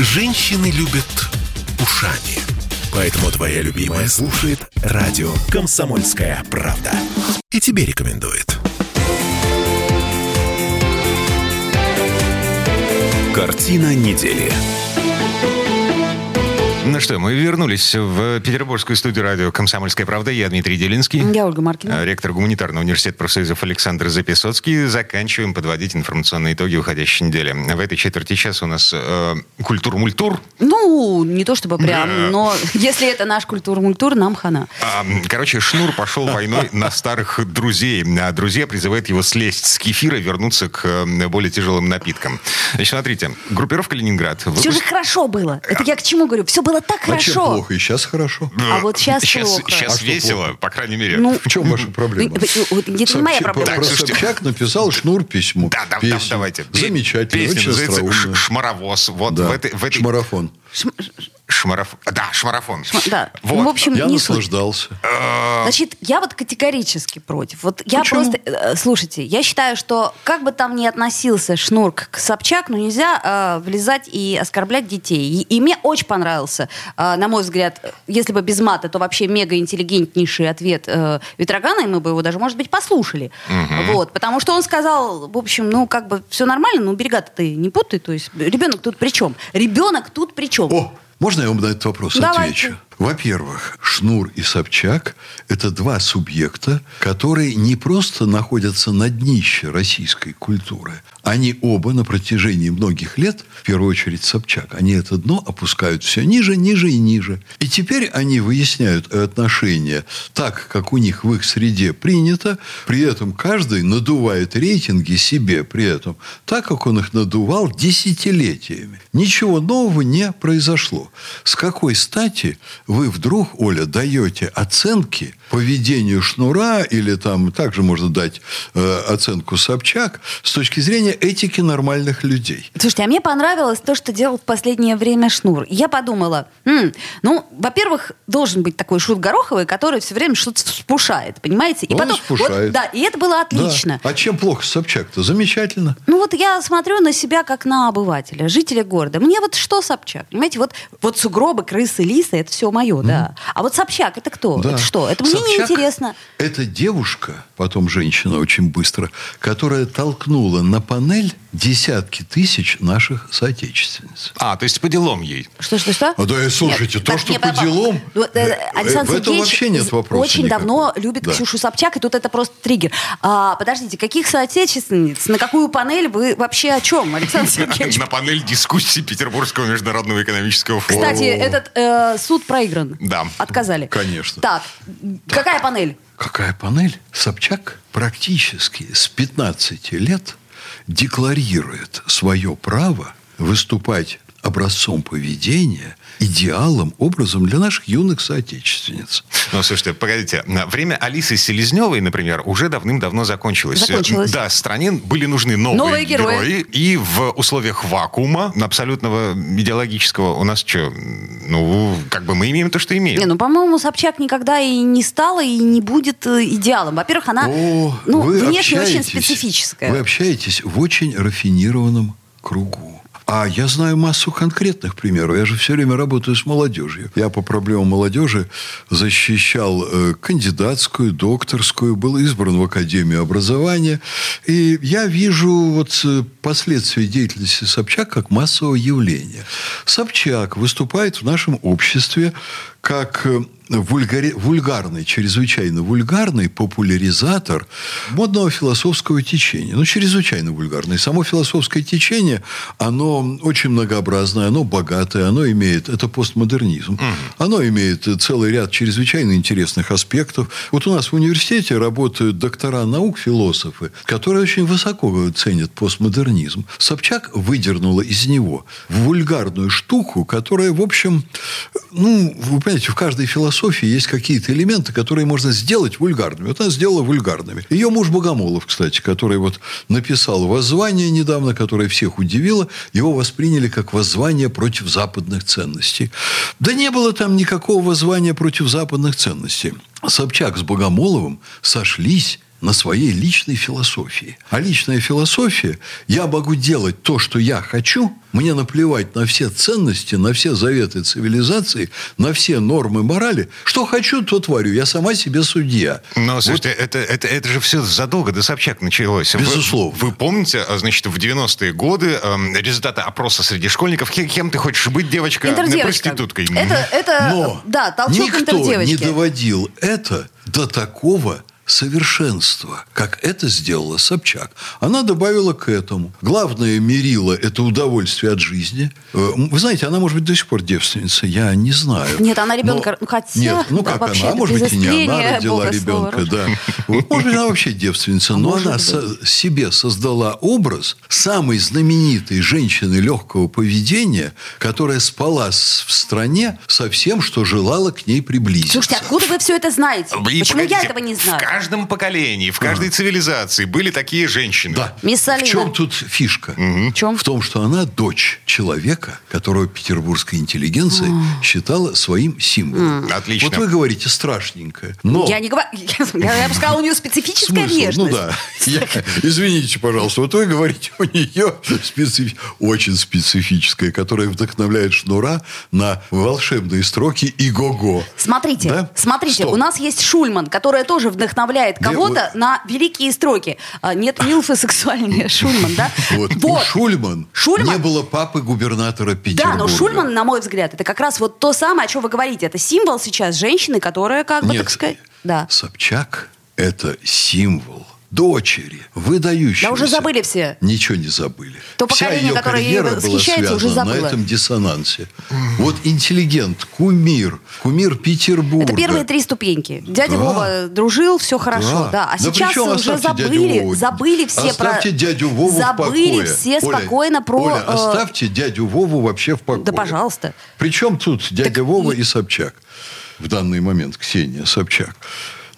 Женщины любят ушами. Поэтому твоя любимая слушает радио «Комсомольская правда». И тебе рекомендует. Картина недели. Ну что, мы вернулись в петербургскую студию радио «Комсомольская правда». Я Дмитрий Делинский. Я Ольга Маркина. Ректор гуманитарного университета профсоюзов Александр Записоцкий. Заканчиваем подводить информационные итоги уходящей недели. В этой четверти часа у нас э, культур-мультур. Ну, не то чтобы прям, но если это наш культур-мультур, нам хана. А, короче, Шнур пошел войной на старых друзей. А друзья призывают его слезть с кефира и вернуться к э, более тяжелым напиткам. Значит, смотрите, группировка «Ленинград». Все же хорошо было. Это я к чему говорю? Все было так А чем хорошо. плохо? И сейчас хорошо. А вот сейчас Сейчас, плохо. сейчас А весело, плохо? по крайней мере. Ну, В чем ваша проблема? Ну, вот Это не моя проблема. Так. Собчак написал Шнур письмо. Да, да, да, песню. давайте. Замечательно, очень остроумно. «Ш- «Шмаровоз». Вот. В этой... Шмарафон. Шмараф... Да, шмарафон. Да. Вот. Ну, в общем, Я не суть. наслаждался. Значит, я вот категорически против. Вот я Почему? просто... э, Слушайте, я считаю, что как бы там ни относился Шнур к Собчак, ну нельзя э, влезать и оскорблять детей. И, и мне очень понравился, э, на мой взгляд, э, если бы без мата, то вообще мега-интеллигентнейший ответ э, Ветрогана, и мы бы его даже, может быть, послушали. Вот, потому что он сказал, в общем, ну как бы все нормально, но берега ты не путай, то есть ребенок тут при чем? Ребенок тут при чем? О, можно я вам на этот вопрос Давайте. отвечу? Во-первых, Шнур и Собчак – это два субъекта, которые не просто находятся на днище российской культуры. Они оба на протяжении многих лет, в первую очередь Собчак, они это дно опускают все ниже, ниже и ниже. И теперь они выясняют отношения так, как у них в их среде принято, при этом каждый надувает рейтинги себе при этом, так, как он их надувал десятилетиями. Ничего нового не произошло. С какой стати вы вдруг, Оля, даете оценки поведению Шнура или там также можно дать э, оценку Собчак с точки зрения этики нормальных людей? Слушайте, а мне понравилось то, что делал в последнее время Шнур. Я подумала, м, ну, во-первых, должен быть такой шут Гороховый, который все время что-то вспушает, понимаете? И Он потом, вспушает. вот, да, и это было отлично. Да. А чем плохо Собчак-то? Замечательно. Ну вот я смотрю на себя как на обывателя, жителя города. Мне вот что Собчак? Понимаете, вот, вот сугробы, крысы, лисы, это все мое, да. А вот Собчак, это кто? Да. Это что? Это мне Собчак неинтересно. Это девушка, потом женщина очень быстро, которая толкнула на панель десятки тысяч наших соотечественниц. А, то есть по делам ей. Что, что, что? А да, и слушайте, Нет, то, так, что не, по делам, ну, э, э, Александр в этом вообще нет вопроса очень никакого. давно любит Да. Ксюшу Собчак, и тут это просто триггер. А, подождите, каких соотечественниц? На какую панель вы вообще о чем, Александр Сергеевич? На панель дискуссий Петербургского международного экономического форума. Кстати, этот э, суд проигран. Да. Отказали. Конечно. Так, какая панель? Какая панель? Собчак практически с 15 лет декларирует свое право выступать образцом поведения, идеалом, образом для наших юных соотечественниц. Ну, слушайте, погодите. Время Алисы Селезневой, например, уже давным-давно закончилось. Закончилось. Да, стране были нужны новые, Новые герои. И в условиях вакуума абсолютного идеологического у нас что? Ну, как бы мы имеем то, что имеем. Не, ну, по-моему, Собчак никогда и не стала, и не будет э, идеалом. Во-первых, она О, ну, внешне очень специфическая. Вы общаетесь в очень рафинированном кругу. А я знаю массу конкретных примеров. Я же все время работаю с молодежью. Я по проблемам молодежи защищал э, кандидатскую, докторскую, был избран в Академию образования. И я вижу вот э, последствия деятельности Собчак как массового явления. Собчак выступает в нашем обществе как э, вульгари- вульгарный, чрезвычайно вульгарный популяризатор модного философского течения. Ну, чрезвычайно вульгарный. Само философское течение, оно очень многообразное, оно богатое, оно имеет... Это постмодернизм. Оно имеет целый ряд чрезвычайно интересных аспектов. Вот у нас в университете работают доктора наук, философы, которые очень высоко ценят постмодернизм. Собчак выдернула из него вульгарную штуку, которая, в общем, ну, вы понимаете, в каждой философии есть какие-то элементы, которые можно сделать вульгарными. Вот она сделала вульгарными. Ее муж Богомолов, кстати, который вот написал воззвание недавно, которое всех удивило, его восприняли как воззвание против западных ценностей. Да не было там никакого воззвания против западных ценностей. Собчак с Богомоловым сошлись на своей личной философии. А личная философия, я могу делать то, что я хочу, мне наплевать на все ценности, на все заветы цивилизации, на все нормы морали. Что хочу, то творю. Я сама себе судья. Но, слушайте, вот. это, это, это же все задолго до Собчак началось. Безусловно. Вы, вы помните, а, значит, в 90-е годы э, результаты опроса среди школьников, кем, кем ты хочешь быть, девочка? Проституткой. Это, это, Но да, толчок никто не доводил это до такого совершенства, как это сделала Собчак. Она добавила к этому. Главное мерило – это удовольствие от жизни. Э, вы знаете, она, может быть, до сих пор девственница, я не знаю. Нет, она ребенка, Но... хотя... Нет, ну как она, может быть, и не она родила ребенка, да. Вот, может быть, она вообще девственница, но она со- себе создала образ самой знаменитой женщины легкого поведения, которая спала в стране со всем, что желала к ней приблизиться. Слушайте, откуда вы все это знаете? И Почему я этого не знаю? В каждом поколении, в каждой цивилизации были такие женщины. Да. Мисс В чем тут фишка? В чем? В том, что она дочь человека, которого петербургская интеллигенция считала своим символом. Отлично. Вот вы говорите страшненькое. Но Я не говорю... Я, бы сказала, у нее специфическая смысл? внешность. Ну да. Я- извините, пожалуйста. Вот вы говорите, у нее очень специфическая, которая вдохновляет Шнура на волшебные строки и го-го. Смотрите, Да? смотрите, у нас есть Шульман, которая тоже вдохновляет Где кого-то на великие строки. А, Нет милфы сексуальнее Шульман, да? Вот. У Шульман, Шульман- не было папы губернатора Петербурга. Да, но Шульман, на мой взгляд, это как раз вот то самое, о чем вы говорите. Это символ сейчас женщины, которая, как бы, Нет, так сказать... Да. Собчак – это символ дочери, выдающегося. Да уже забыли все. Ничего не забыли. То Вся поколение, ее которое ей восхищается, уже связана на забыло. этом диссонансе. Вот интеллигент, кумир, кумир Петербурга. Это первые три ступеньки. Дядя Да. Вова дружил, все хорошо, да. А Да сейчас причем уже оставьте дядю забыли, забыли все Оставьте про... дядю Вову забыли все Оля, спокойно про... Оля, э, оставьте дядю Вову вообще в покое. Да, пожалуйста. Причем тут дядя Вова и Собчак. В данный момент Ксения Собчак.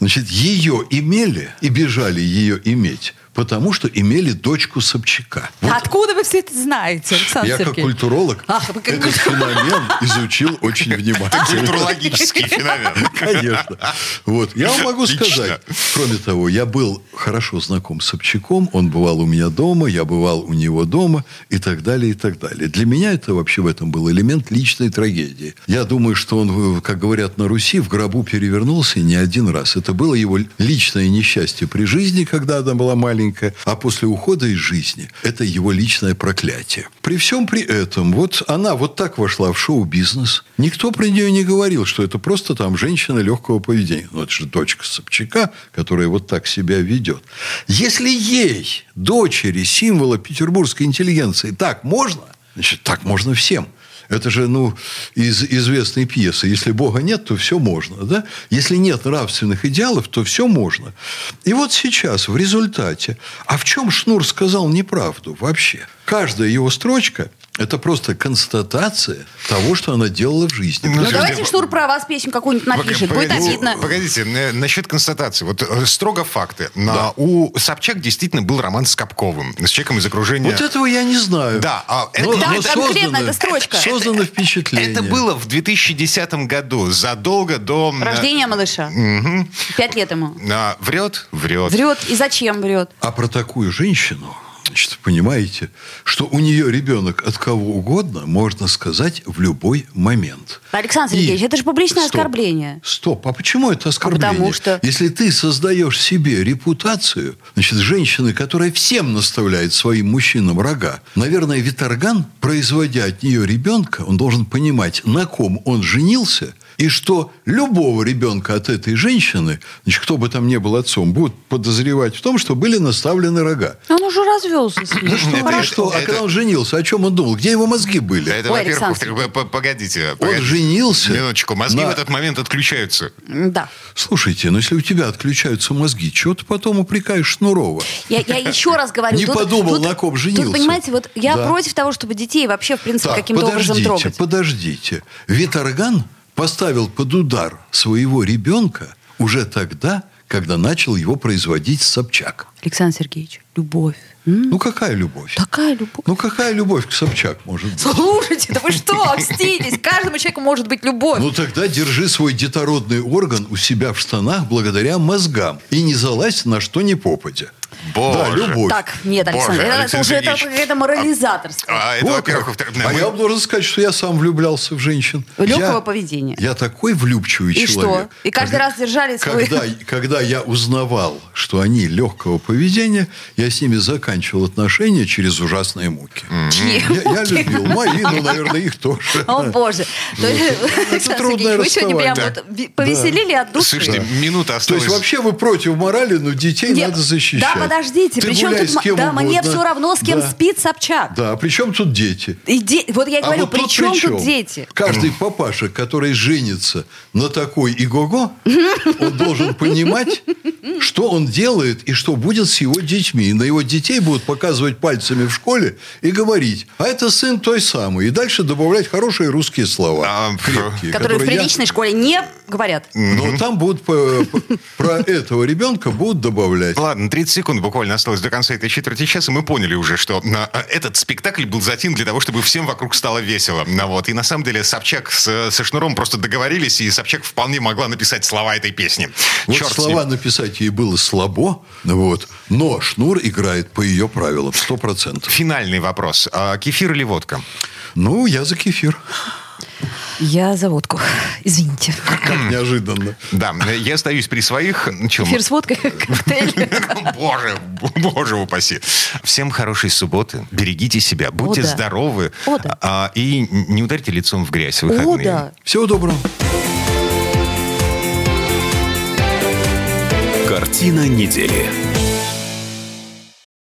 Значит, ее имели и бежали ее иметь, потому что имели дочку Собчака. Вот Откуда вы все это знаете, Александр я как Сергеевич? культуролог Ах, вы как этот феномен изучил очень внимательно. Культурологический феномен. Конечно. Вот. Я вам могу сказать. Кроме того, я был хорошо знаком с Собчаком. Он бывал у меня дома, я бывал у него дома и так далее, и так далее. Для меня это вообще в этом был элемент личной трагедии. Я думаю, что он, как говорят на Руси, в гробу перевернулся не один раз. Это было его личное несчастье при жизни, когда она была маленькая, а после ухода из жизни это его личное проклятие. При всем при этом, вот она вот так вошла в шоу-бизнес. Никто про нее не говорил, что это просто там женщина легкого поведения. Ну, это же дочка Собчака, которая вот так себя ведет. Если ей, дочери символа петербургской интеллигенции, так можно, значит, так можно всем. Это же, ну, из известной пьесы. Если Бога нет, то все можно, да? Если нет нравственных идеалов, то все можно. И вот сейчас, в результате... А в чем Шнур сказал неправду вообще? Каждая его строчка – это просто констатация того, что она делала в жизни. Ну, Ну, давайте Шнур про вас песню какую-нибудь напишет, будет Погодите, обидно. Погодите, насчет констатации. Вот э, строго факты. На- У Собчак действительно был роман с Капковым, с человеком из окружения. Вот этого я не знаю. Да, а это- Но- Да, но конкретно создано- эта строчка. Создано впечатление. Это было в 2010 году, задолго до... э, Рождение малыша. Пять лет ему. а, Врет? Врет. Врет. И зачем врет? А про такую женщину, значит, понимаете, что у нее ребенок от кого угодно можно сказать в любой момент. Александр И- Сергеевич, это же публичное Стоп. оскорбление. Стоп, а почему это оскорбление? потому что- Если ты создаешь себе репутацию, значит, женщины, которая всем наставляет своим мужчинам рога, наверное, Виторган, производя от нее ребенка, он должен понимать, на ком он женился, и что любого ребенка от этой женщины, значит, кто бы там ни был отцом, будут подозревать в том, что были наставлены рога. Он уже развелся с ней. Ну, Это- а что? А это- когда он женился, о чем он думал? Где его мозги были? Это, во-первых, Александр. во-вторых, п- п- погодите. Он погодите. женился. Минуточку, мозги на- в этот момент отключаются. Да. Слушайте, ну если у тебя отключаются мозги, чего ты потом упрекаешь Шнурова? Я, я еще раз говорю. Не подумал, на ком женился. Тут, понимаете, вот я Да. против того, чтобы детей вообще, в принципе, Так, каким-то образом подождите, трогать. подождите. Виторган поставил под удар своего ребенка уже тогда, когда начал его производить Собчак. Александр Сергеевич, любовь. М? Ну, какая любовь? Такая любовь. Ну, какая любовь к Собчак может быть? Слушайте, да вы что, окститесь? Каждому человеку может быть любовь. Ну, тогда держи свой детородный орган у себя в штанах благодаря мозгам. И не залазь на что ни попадя. Боже. Да, любовь. Так, нет, Александр, Боже, это, Александр уже это какая-то морализаторство. А, это, во-первых. Во-вторых, а мы- я вам должен сказать, что я сам влюблялся в женщин. Легкого Я- поведения. Я такой влюбчивый И человек. что? И каждый раз держали свой- Когда, когда я узнавал, что они легкого поведения, я с ними заканчивал отношения через ужасные муки. Чьи Я, любил мои, ну, наверное, их тоже. О, боже. То Александр трудное Сергеевич, вы сегодня прям расставание. ви- повеселили от души. Слушайте, минута То осталась. есть вообще вы против морали, но детей надо защищать. Да, подождите, Ты причем гуляй тут... Да, мне угодно. все равно, с кем Да. спит Собчак. Да, при чем тут дети? И де- Вот я А говорю, вот при тут чем при чем? тут дети? Каждый папаша, который женится на такой игого, он должен понимать, что он делает и что будет с его детьми. И на его детей будут показывать пальцами в школе и говорить, а это сын той самой. И дальше добавлять хорошие русские слова. А, крепкие, Которые в я- приличной школе не говорят. Но там будут по- по- про этого ребенка будут добавлять. Ладно, 30 секунд буквально осталось до конца этой четверти часа. Мы поняли уже, что а, этот спектакль был затеян для того, чтобы всем вокруг стало весело. Ну, вот. И на самом деле Собчак с, со Шнуром просто договорились, и Собчак вполне могла написать слова этой песни. Вот Черт слова написать ей было слабо, вот, но Шнур играет по ее правилам, сто процентов. Финальный вопрос. А, кефир или водка? Ну, я за кефир. Я за водку. Извините. Как неожиданно. Да, я остаюсь при своих... Чем? Эфир с водкой, коктейль. Боже, боже упаси. Всем хорошей субботы. Берегите себя, будьте да. здоровы. О, да. А, и не ударьте лицом в грязь О, выходные. да. Всего доброго. Картина недели.